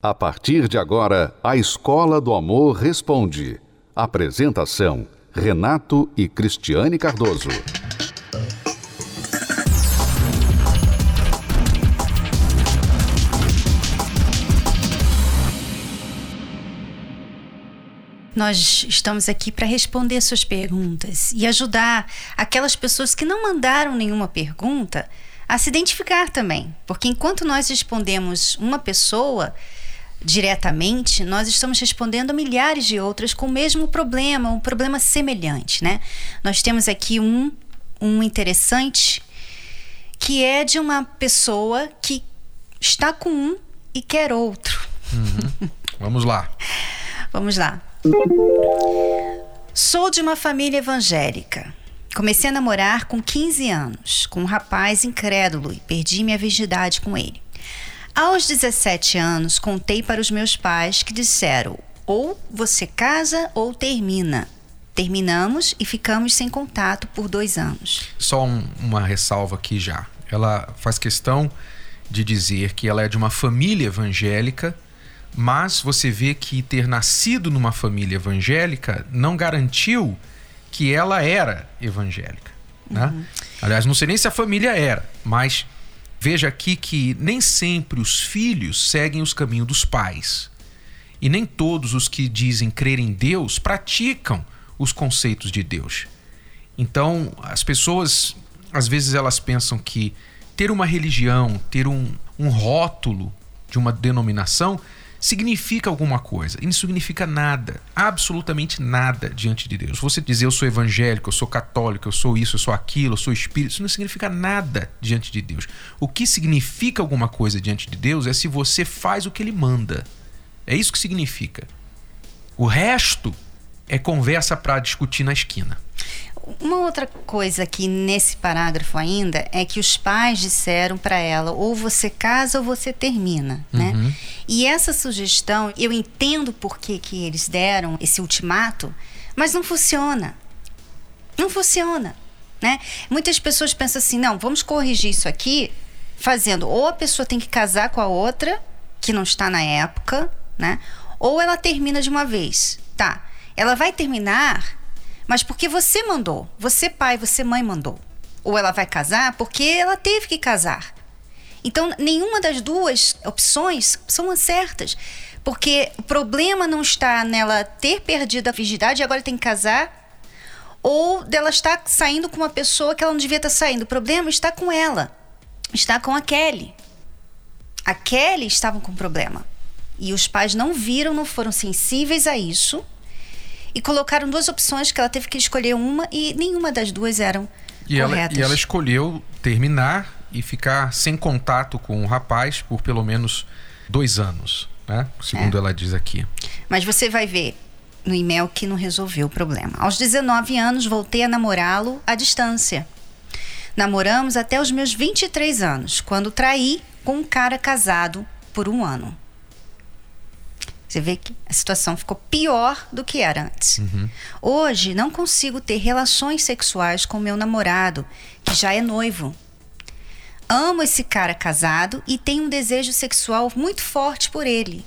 A partir de agora, a Escola do Amor Responde. Apresentação: Renato e Cristiane Cardoso. Nós estamos aqui para responder suas perguntas e ajudar aquelas pessoas que não mandaram nenhuma pergunta a se identificar também. Porque enquanto nós respondemos uma pessoa, diretamente, nós estamos respondendo a milhares de outras com o mesmo problema, um problema semelhante, né? Nós temos aqui um, um interessante que é de uma pessoa que está com um e quer outro. Uhum. Vamos lá. Vamos lá. Sou de uma família evangélica. Comecei a namorar com 15 anos, com um rapaz incrédulo e perdi minha virgindade com ele. Aos 17 anos, contei para os meus pais que disseram: ou você casa ou termina. Terminamos e ficamos sem contato por dois anos. Só um, uma ressalva aqui já. Ela faz questão de dizer que ela é de uma família evangélica, mas você vê que ter nascido numa família evangélica não garantiu que ela era evangélica. Né? Uhum. Aliás, não sei nem se a família era, mas Veja aqui que nem sempre os filhos seguem os caminhos dos pais. E nem todos os que dizem crer em Deus praticam os conceitos de Deus. Então, as pessoas, às vezes, elas pensam que ter uma religião, ter um, um rótulo de uma denominação, significa alguma coisa. E não significa nada, absolutamente nada diante de Deus. Você dizer eu sou evangélico, eu sou católico, eu sou isso, eu sou aquilo, eu sou espírito, isso não significa nada diante de Deus. O que significa alguma coisa diante de Deus é se você faz o que ele manda. É isso que significa. O resto é conversa para discutir na esquina. Uma outra coisa aqui nesse parágrafo ainda é que os pais disseram para ela ou você casa ou você termina, né? uhum. E essa sugestão, eu entendo por que, que eles deram esse ultimato, mas não funciona. Não funciona, né? Muitas pessoas pensam assim, não, vamos corrigir isso aqui fazendo ou a pessoa tem que casar com a outra que não está na época, né? Ou ela termina de uma vez. Tá. Ela vai terminar mas porque você mandou. Você, pai, você, mãe, mandou. Ou ela vai casar porque ela teve que casar. Então, nenhuma das duas opções são certas. Porque o problema não está nela ter perdido a virgindade e agora tem que casar, ou dela estar saindo com uma pessoa que ela não devia estar saindo. O problema está com ela. Está com a Kelly. A Kelly estava com problema. E os pais não viram, não foram sensíveis a isso e colocaram duas opções que ela teve que escolher uma e nenhuma das duas eram e corretas. Ela, e ela escolheu terminar e ficar sem contato com o rapaz por pelo menos dois anos, né? Segundo é. ela diz aqui. Mas você vai ver no e-mail que não resolveu o problema. Aos 19 anos, voltei a namorá-lo à distância. Namoramos até os meus 23 anos, quando traí com um cara casado por um ano. Você vê que a situação ficou pior do que era antes. Uhum. Hoje, não consigo ter relações sexuais com meu namorado, que já é noivo. Amo esse cara casado e tenho um desejo sexual muito forte por ele.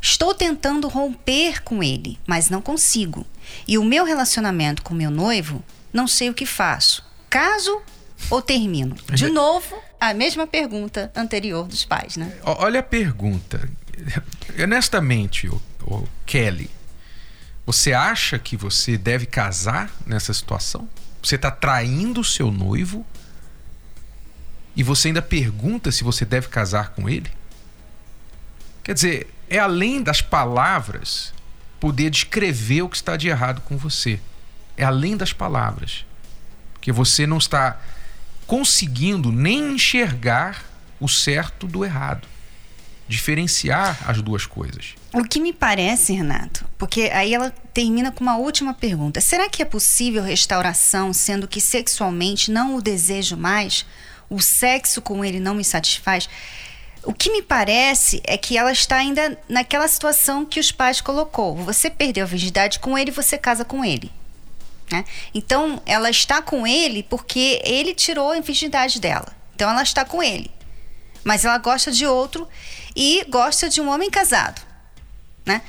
Estou tentando romper com ele, mas não consigo. E o meu relacionamento com meu noivo, não sei o que faço. Caso ou termino? De novo, a mesma pergunta anterior dos pais, né? Olha a pergunta honestamente, o, o Kelly, você acha que você deve casar nessa situação? Você está traindo o seu noivo e você ainda pergunta se você deve casar com ele? Quer dizer, é além das palavras poder descrever o que está de errado com você. É além das palavras. Porque você não está conseguindo nem enxergar o certo do errado diferenciar as duas coisas. O que me parece, Renato, porque aí ela termina com uma última pergunta: será que é possível restauração sendo que sexualmente não o desejo mais? O sexo com ele não me satisfaz? O que me parece é que ela está ainda naquela situação que os pais colocou. Você perdeu a virgindade com ele, você casa com ele. Né? Então, ela está com ele porque ele tirou a virgindade dela. Então, ela está com ele. Mas ela gosta de outro e gosta de um homem casado, né?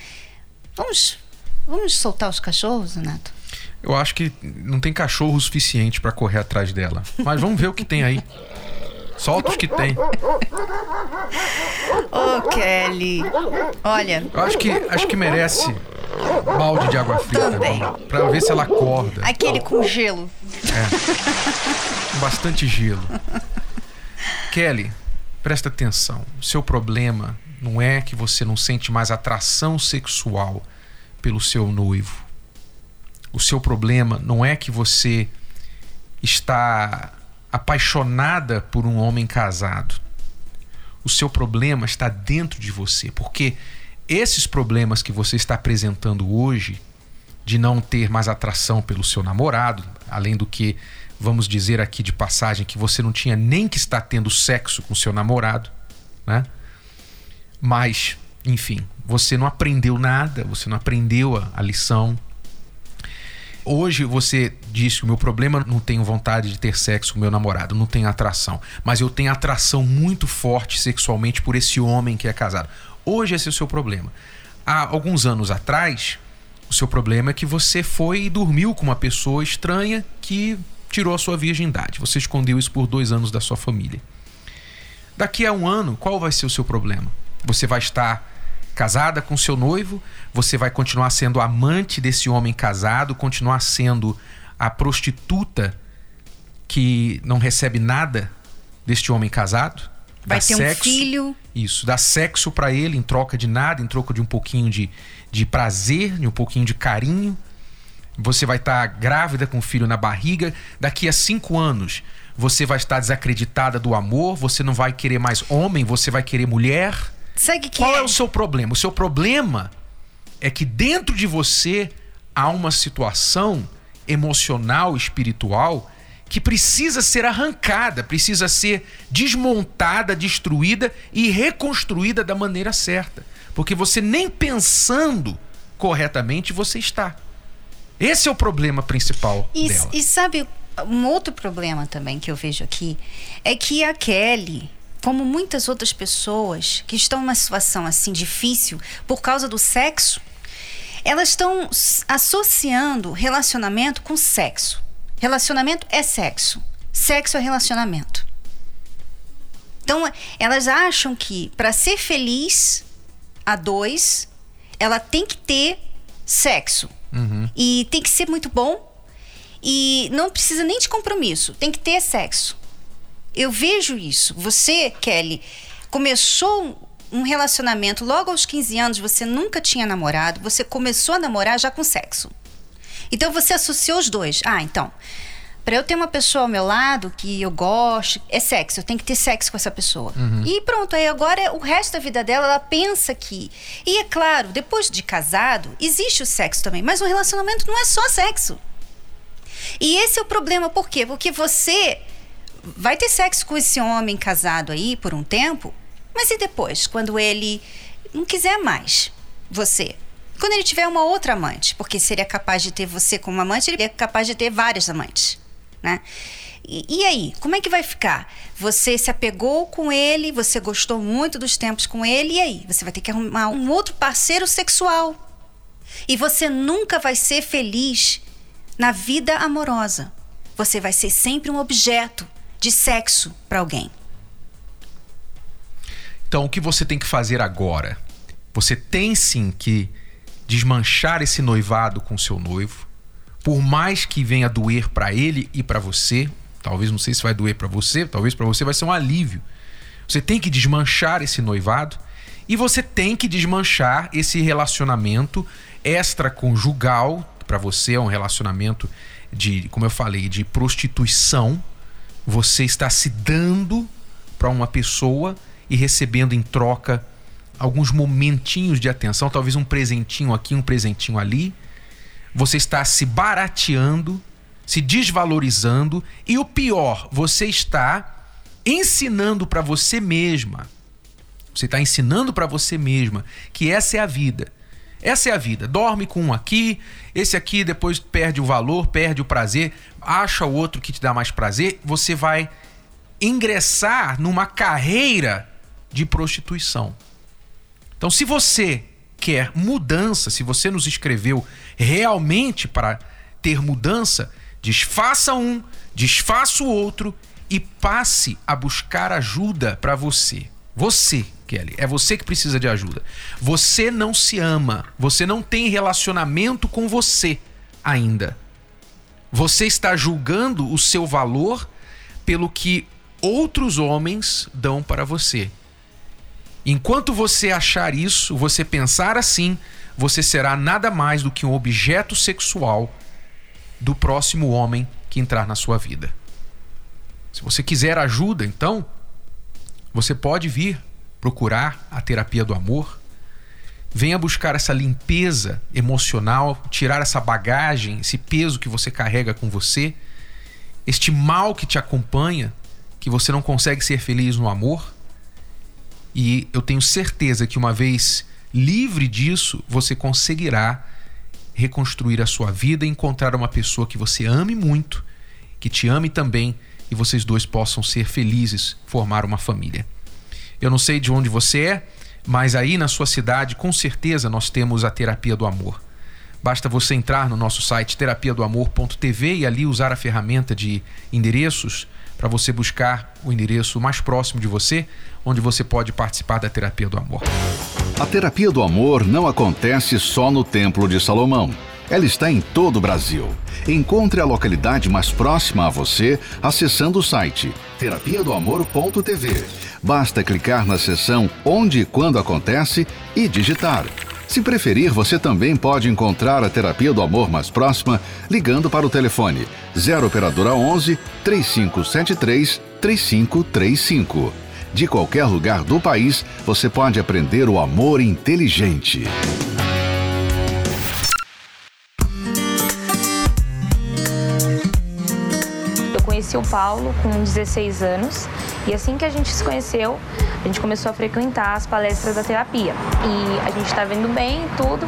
Vamos, vamos soltar os cachorros, Renato? Eu acho que não tem cachorro suficiente para correr atrás dela. Mas vamos ver o que tem aí. Solta os que tem. Ô, oh, Kelly. Olha. Eu acho que, acho que merece balde de água fria também. também pra ver se ela acorda. Aquele com gelo. É. Bastante gelo. Kelly, presta atenção. O seu problema não é que você não sente mais atração sexual pelo seu noivo. O seu problema não é que você está apaixonada por um homem casado. O seu problema está dentro de você, porque esses problemas que você está apresentando hoje, de não ter mais atração pelo seu namorado, além do que vamos dizer aqui de passagem que você não tinha nem que estar tendo sexo com seu namorado, né? Mas, enfim, você não aprendeu nada, você não aprendeu a, a lição. Hoje você disse que o meu problema não tenho vontade de ter sexo com meu namorado, não tenho atração, mas eu tenho atração muito forte sexualmente por esse homem que é casado. Hoje esse é o seu problema. Há alguns anos atrás, o seu problema é que você foi e dormiu com uma pessoa estranha que tirou a sua virgindade. Você escondeu isso por dois anos da sua família. Daqui a um ano, qual vai ser o seu problema? Você vai estar casada com seu noivo, você vai continuar sendo amante desse homem casado, continuar sendo a prostituta que não recebe nada deste homem casado. Vai ter sexo, um filho. Isso, dá sexo para ele em troca de nada, em troca de um pouquinho de, de prazer, de um pouquinho de carinho. Você vai estar tá grávida com o filho na barriga. Daqui a cinco anos, você vai estar desacreditada do amor. Você não vai querer mais homem, você vai querer mulher. Sabe que Qual é? é o seu problema? O seu problema é que dentro de você há uma situação emocional, espiritual, que precisa ser arrancada, precisa ser desmontada, destruída e reconstruída da maneira certa. Porque você nem pensando corretamente você está. Esse é o problema principal e, dela. E sabe, um outro problema também que eu vejo aqui é que a Kelly, como muitas outras pessoas que estão numa situação assim difícil por causa do sexo, elas estão associando relacionamento com sexo. Relacionamento é sexo. Sexo é relacionamento. Então, elas acham que para ser feliz a dois, ela tem que ter sexo. Uhum. E tem que ser muito bom. E não precisa nem de compromisso. Tem que ter sexo. Eu vejo isso. Você, Kelly, começou um relacionamento logo aos 15 anos, você nunca tinha namorado, você começou a namorar já com sexo. Então você associou os dois. Ah, então, para eu ter uma pessoa ao meu lado que eu gosto, é sexo, eu tenho que ter sexo com essa pessoa. Uhum. E pronto, aí agora o resto da vida dela, ela pensa que. E é claro, depois de casado, existe o sexo também, mas o relacionamento não é só sexo. E esse é o problema, por quê? Porque você vai ter sexo com esse homem casado aí por um tempo, mas e depois, quando ele não quiser mais você? Quando ele tiver uma outra amante, porque seria capaz de ter você como amante, ele é capaz de ter várias amantes, né? E, e, aí, como é que vai ficar? Você se apegou com ele, você gostou muito dos tempos com ele, e aí? Você vai ter que arrumar um outro parceiro sexual. E você nunca vai ser feliz na vida amorosa. Você vai ser sempre um objeto de sexo para alguém. Então, o que você tem que fazer agora? Você tem sim que desmanchar esse noivado com seu noivo, por mais que venha doer para ele e para você, talvez não sei se vai doer para você, talvez para você vai ser um alívio. Você tem que desmanchar esse noivado e você tem que desmanchar esse relacionamento extraconjugal, para você é um relacionamento de, como eu falei, de prostituição. Você está se dando para uma pessoa e recebendo em troca alguns momentinhos de atenção, talvez um presentinho aqui, um presentinho ali. Você está se barateando, se desvalorizando e o pior, você está ensinando para você mesma. Você está ensinando para você mesma que essa é a vida. Essa é a vida. Dorme com um aqui, esse aqui depois perde o valor, perde o prazer, acha o outro que te dá mais prazer, você vai ingressar numa carreira de prostituição. Então, se você quer mudança, se você nos escreveu realmente para ter mudança, desfaça um, desfaça o outro e passe a buscar ajuda para você. Você, Kelly, é você que precisa de ajuda. Você não se ama, você não tem relacionamento com você ainda. Você está julgando o seu valor pelo que outros homens dão para você. Enquanto você achar isso, você pensar assim, você será nada mais do que um objeto sexual do próximo homem que entrar na sua vida. Se você quiser ajuda, então, você pode vir procurar a terapia do amor. Venha buscar essa limpeza emocional, tirar essa bagagem, esse peso que você carrega com você, este mal que te acompanha, que você não consegue ser feliz no amor. E eu tenho certeza que uma vez livre disso, você conseguirá reconstruir a sua vida e encontrar uma pessoa que você ame muito, que te ame também e vocês dois possam ser felizes, formar uma família. Eu não sei de onde você é, mas aí na sua cidade, com certeza, nós temos a terapia do amor. Basta você entrar no nosso site terapiadoamor.tv e ali usar a ferramenta de endereços para você buscar o endereço mais próximo de você, onde você pode participar da terapia do amor. A terapia do amor não acontece só no Templo de Salomão. Ela está em todo o Brasil. Encontre a localidade mais próxima a você acessando o site terapiadoamor.tv. Basta clicar na seção Onde e Quando Acontece e digitar. Se preferir, você também pode encontrar a terapia do amor mais próxima ligando para o telefone 0 operadora 11 3573 3535. De qualquer lugar do país, você pode aprender o amor inteligente. Eu conheci o Paulo com 16 anos e assim que a gente se conheceu, a gente começou a frequentar as palestras da terapia. E a gente estava tá indo bem tudo.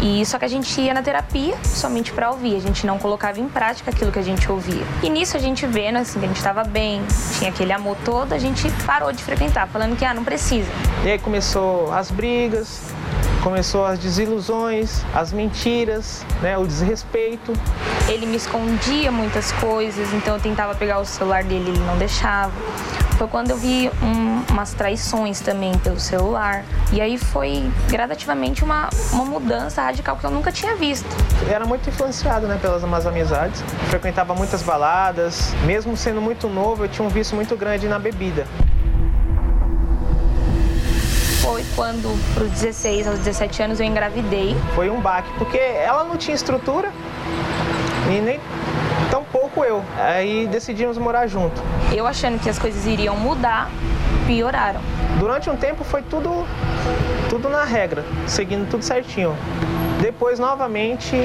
E só que a gente ia na terapia somente para ouvir, a gente não colocava em prática aquilo que a gente ouvia. E nisso a gente vendo assim que a gente estava bem, tinha aquele amor todo, a gente parou de frequentar, falando que ah, não precisa. E aí começou as brigas, começou as desilusões, as mentiras, né, o desrespeito. Ele me escondia muitas coisas, então eu tentava pegar o celular dele, ele não deixava. Foi quando eu vi um, umas traições também pelo celular. E aí foi gradativamente uma, uma mudança radical que eu nunca tinha visto. Era muito influenciado né, pelas más amizades. Frequentava muitas baladas. Mesmo sendo muito novo, eu tinha um vício muito grande na bebida quando, para os 16 aos 17 anos, eu engravidei. Foi um baque, porque ela não tinha estrutura e nem tão pouco eu. Aí decidimos morar junto. Eu achando que as coisas iriam mudar, pioraram. Durante um tempo foi tudo, tudo na regra, seguindo tudo certinho. Depois, novamente,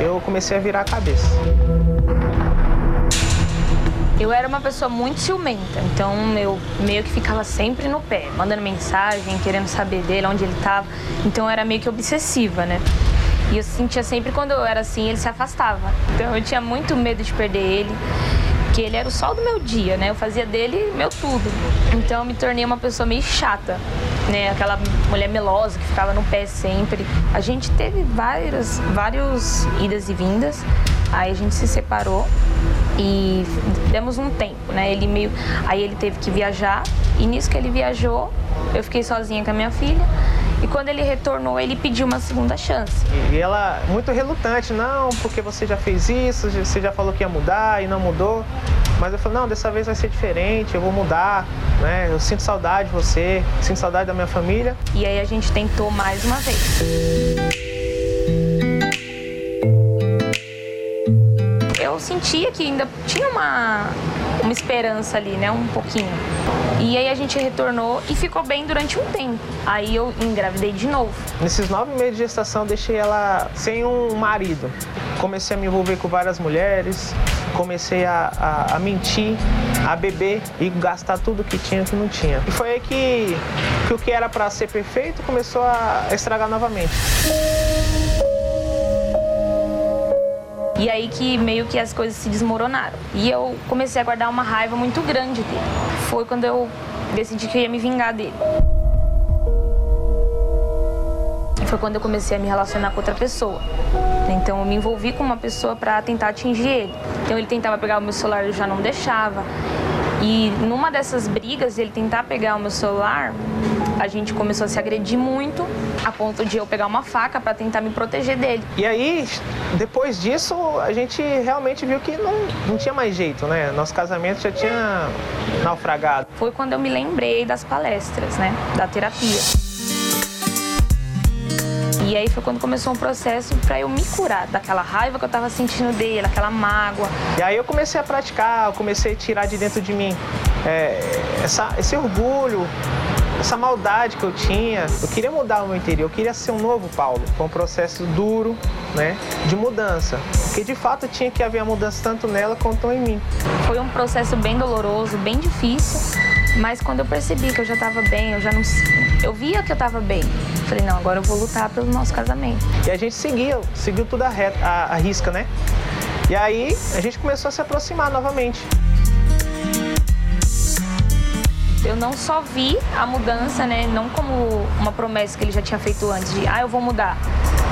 eu comecei a virar a cabeça. Eu era uma pessoa muito ciumenta, então eu meio que ficava sempre no pé, mandando mensagem, querendo saber dele, onde ele estava. Então eu era meio que obsessiva, né? E eu sentia sempre quando eu era assim, ele se afastava. Então eu tinha muito medo de perder ele, que ele era o sol do meu dia, né? Eu fazia dele meu tudo. Então eu me tornei uma pessoa meio chata, né? Aquela mulher melosa que ficava no pé sempre. A gente teve várias, vários idas e vindas. Aí a gente se separou e demos um tempo, né? Ele meio, aí ele teve que viajar e nisso que ele viajou, eu fiquei sozinha com a minha filha. E quando ele retornou, ele pediu uma segunda chance. E ela muito relutante, não, porque você já fez isso, você já falou que ia mudar e não mudou. Mas eu falei, não, dessa vez vai ser diferente, eu vou mudar, né? Eu sinto saudade de você, sinto saudade da minha família. E aí a gente tentou mais uma vez. Sentia que ainda tinha uma, uma esperança ali, né? Um pouquinho. E aí a gente retornou e ficou bem durante um tempo. Aí eu engravidei de novo. Nesses nove meses de gestação, deixei ela sem um marido. Comecei a me envolver com várias mulheres, comecei a, a, a mentir, a beber e gastar tudo que tinha que não tinha. E foi aí que, que o que era para ser perfeito começou a estragar novamente. E aí que meio que as coisas se desmoronaram. E eu comecei a guardar uma raiva muito grande dele. Foi quando eu decidi que eu ia me vingar dele. foi quando eu comecei a me relacionar com outra pessoa. Então eu me envolvi com uma pessoa para tentar atingir ele. Então ele tentava pegar o meu celular, eu já não deixava. E numa dessas brigas, ele tentar pegar o meu celular, a gente começou a se agredir muito, a ponto de eu pegar uma faca para tentar me proteger dele. E aí, depois disso, a gente realmente viu que não, não tinha mais jeito, né? Nosso casamento já tinha naufragado. Foi quando eu me lembrei das palestras, né? Da terapia. E aí foi quando começou um processo para eu me curar daquela raiva que eu tava sentindo dele, aquela mágoa. E aí eu comecei a praticar, eu comecei a tirar de dentro de mim é, essa, esse orgulho, essa maldade que eu tinha. Eu queria mudar o meu interior, eu queria ser um novo Paulo. Foi um processo duro, né, de mudança. Porque de fato tinha que haver a mudança tanto nela quanto em mim. Foi um processo bem doloroso, bem difícil, mas quando eu percebi que eu já estava bem, eu já não. Eu via que eu estava bem. Falei, não, agora eu vou lutar pelo nosso casamento. E a gente seguiu, seguiu tudo a, reta, a, a risca, né? E aí a gente começou a se aproximar novamente. Eu não só vi a mudança, né? Não como uma promessa que ele já tinha feito antes de, ah, eu vou mudar.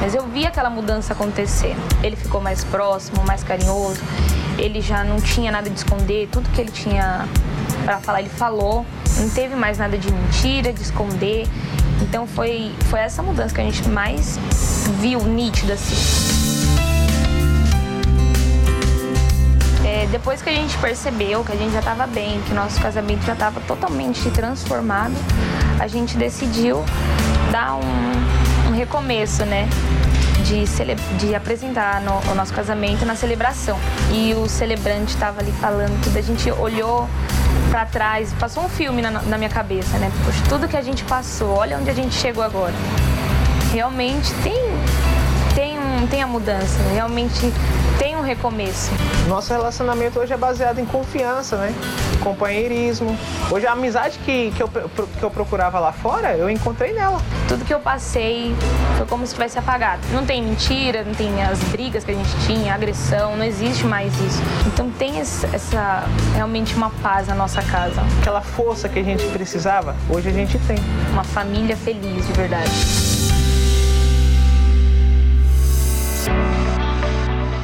Mas eu vi aquela mudança acontecer. Ele ficou mais próximo, mais carinhoso. Ele já não tinha nada de esconder. Tudo que ele tinha para falar, ele falou. Não teve mais nada de mentira, de esconder. Então foi, foi essa mudança que a gente mais viu nítida assim. É, depois que a gente percebeu que a gente já estava bem, que nosso casamento já estava totalmente transformado, a gente decidiu dar um, um recomeço, né? De, de, apresentar no, o nosso casamento na celebração. E o celebrante estava ali falando tudo, a gente olhou para trás, passou um filme na, na minha cabeça, né? Poxa, tudo que a gente passou, olha onde a gente chegou agora. Realmente tem, tem, tem a mudança, realmente tem um recomeço. Nosso relacionamento hoje é baseado em confiança, né? Companheirismo. Hoje a amizade que, que, eu, que eu procurava lá fora, eu encontrei nela. Tudo que eu passei foi como se tivesse apagado. Não tem mentira, não tem as brigas que a gente tinha, agressão, não existe mais isso. Então tem essa, realmente uma paz na nossa casa. Aquela força que a gente precisava, hoje a gente tem. Uma família feliz, de verdade.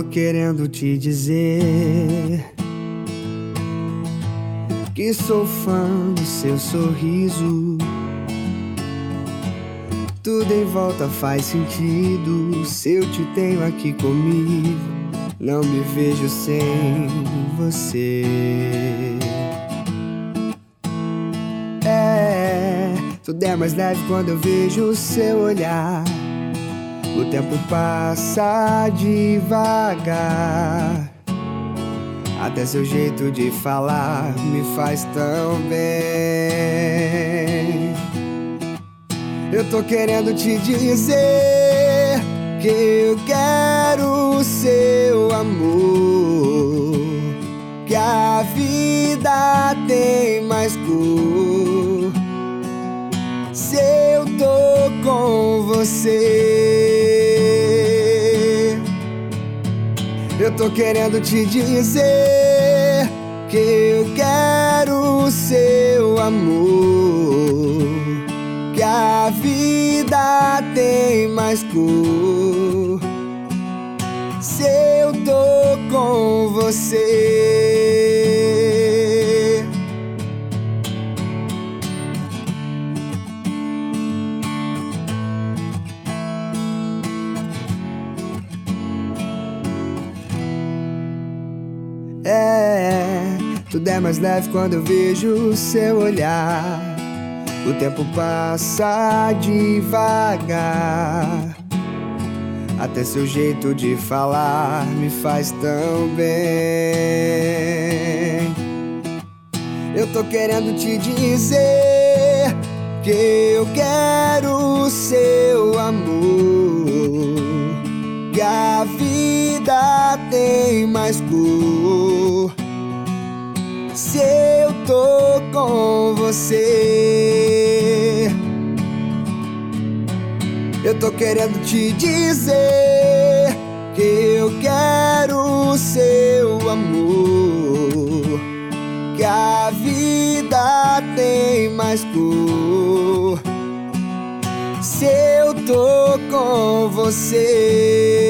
Tô querendo te dizer que sou fã do seu sorriso. Tudo em volta faz sentido se eu te tenho aqui comigo. Não me vejo sem você. É, tudo é mais leve quando eu vejo o seu olhar. O tempo passa devagar. Até seu jeito de falar me faz tão bem. Eu tô querendo te dizer que eu quero o seu amor. Que a vida tem mais cor. Se eu tô com você você. Eu tô querendo te dizer que eu quero o seu amor. Que a vida tem mais cor. Se eu tô com você. É, tudo é mais leve quando eu vejo seu olhar. O tempo passa devagar. Até seu jeito de falar me faz tão bem. Eu tô querendo te dizer que eu quero o seu amor. Que a vida tem mais cor. Se eu tô com você. Eu tô querendo te dizer que eu quero o seu amor. Que a vida tem mais cor. Se eu tô com você.